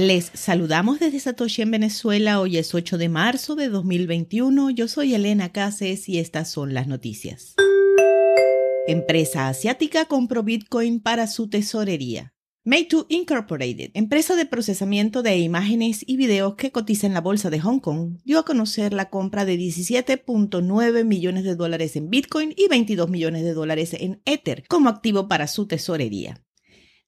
Les saludamos desde Satoshi en Venezuela. Hoy es 8 de marzo de 2021. Yo soy Elena Cases y estas son las noticias. Empresa asiática compró Bitcoin para su tesorería. Meitu Incorporated, empresa de procesamiento de imágenes y videos que cotiza en la bolsa de Hong Kong, dio a conocer la compra de 17.9 millones de dólares en Bitcoin y 22 millones de dólares en Ether como activo para su tesorería.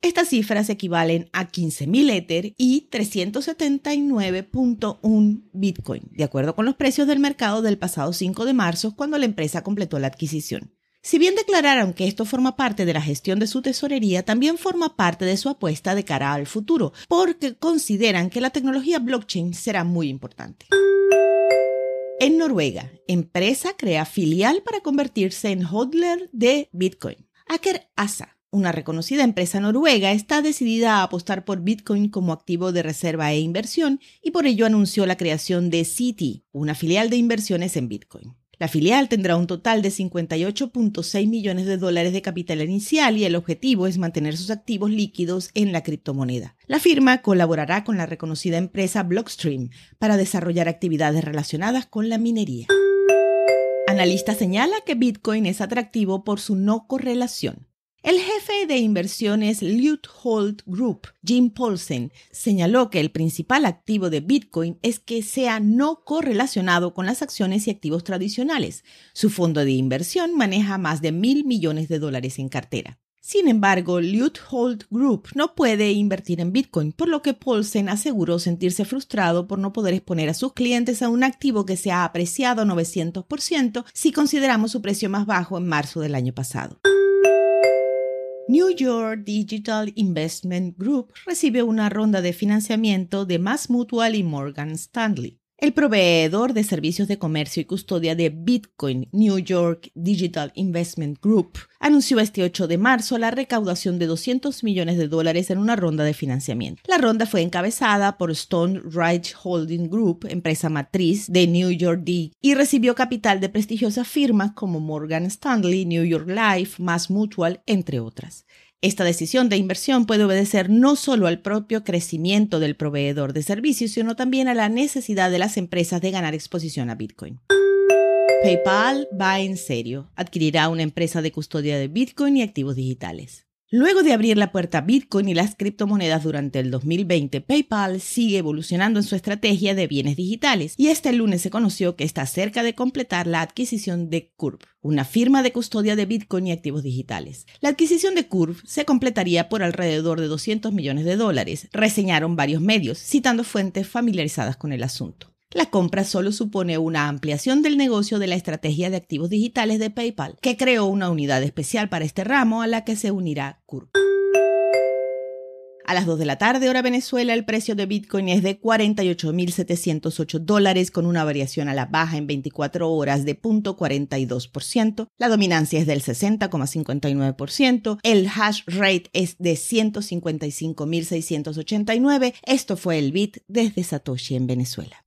Estas cifras equivalen a 15.000 Ether y 379.1 Bitcoin, de acuerdo con los precios del mercado del pasado 5 de marzo, cuando la empresa completó la adquisición. Si bien declararon que esto forma parte de la gestión de su tesorería, también forma parte de su apuesta de cara al futuro, porque consideran que la tecnología blockchain será muy importante. En Noruega, empresa crea filial para convertirse en hodler de Bitcoin. Aker Asa, una reconocida empresa noruega, está decidida a apostar por Bitcoin como activo de reserva e inversión y por ello anunció la creación de Citi, una filial de inversiones en Bitcoin. La filial tendrá un total de 58.6 millones de dólares de capital inicial y el objetivo es mantener sus activos líquidos en la criptomoneda. La firma colaborará con la reconocida empresa Blockstream para desarrollar actividades relacionadas con la minería. Analista señala que Bitcoin es atractivo por su no correlación. El jefe de inversiones Hold Group, Jim Paulsen, señaló que el principal activo de Bitcoin es que sea no correlacionado con las acciones y activos tradicionales. Su fondo de inversión maneja más de mil millones de dólares en cartera. Sin embargo, Hold Group no puede invertir en Bitcoin, por lo que Paulsen aseguró sentirse frustrado por no poder exponer a sus clientes a un activo que se ha apreciado 900% si consideramos su precio más bajo en marzo del año pasado. New York Digital Investment Group recibe una ronda de financiamiento de Mass Mutual y Morgan Stanley. El proveedor de servicios de comercio y custodia de Bitcoin, New York Digital Investment Group, anunció este 8 de marzo la recaudación de 200 millones de dólares en una ronda de financiamiento. La ronda fue encabezada por Stone Ridge Holding Group, empresa matriz de New York D, y recibió capital de prestigiosas firmas como Morgan Stanley, New York Life, Mass Mutual, entre otras. Esta decisión de inversión puede obedecer no solo al propio crecimiento del proveedor de servicios, sino también a la necesidad de las empresas de ganar exposición a Bitcoin. PayPal va en serio. Adquirirá una empresa de custodia de Bitcoin y activos digitales. Luego de abrir la puerta a Bitcoin y las criptomonedas durante el 2020, PayPal sigue evolucionando en su estrategia de bienes digitales y este lunes se conoció que está cerca de completar la adquisición de Curve, una firma de custodia de Bitcoin y activos digitales. La adquisición de Curve se completaría por alrededor de 200 millones de dólares, reseñaron varios medios, citando fuentes familiarizadas con el asunto. La compra solo supone una ampliación del negocio de la estrategia de activos digitales de PayPal, que creó una unidad especial para este ramo a la que se unirá Curve. A las 2 de la tarde, hora Venezuela, el precio de Bitcoin es de 48.708 dólares con una variación a la baja en 24 horas de 0.42%. La dominancia es del 60,59%. El hash rate es de 155.689. Esto fue el Bit desde Satoshi en Venezuela.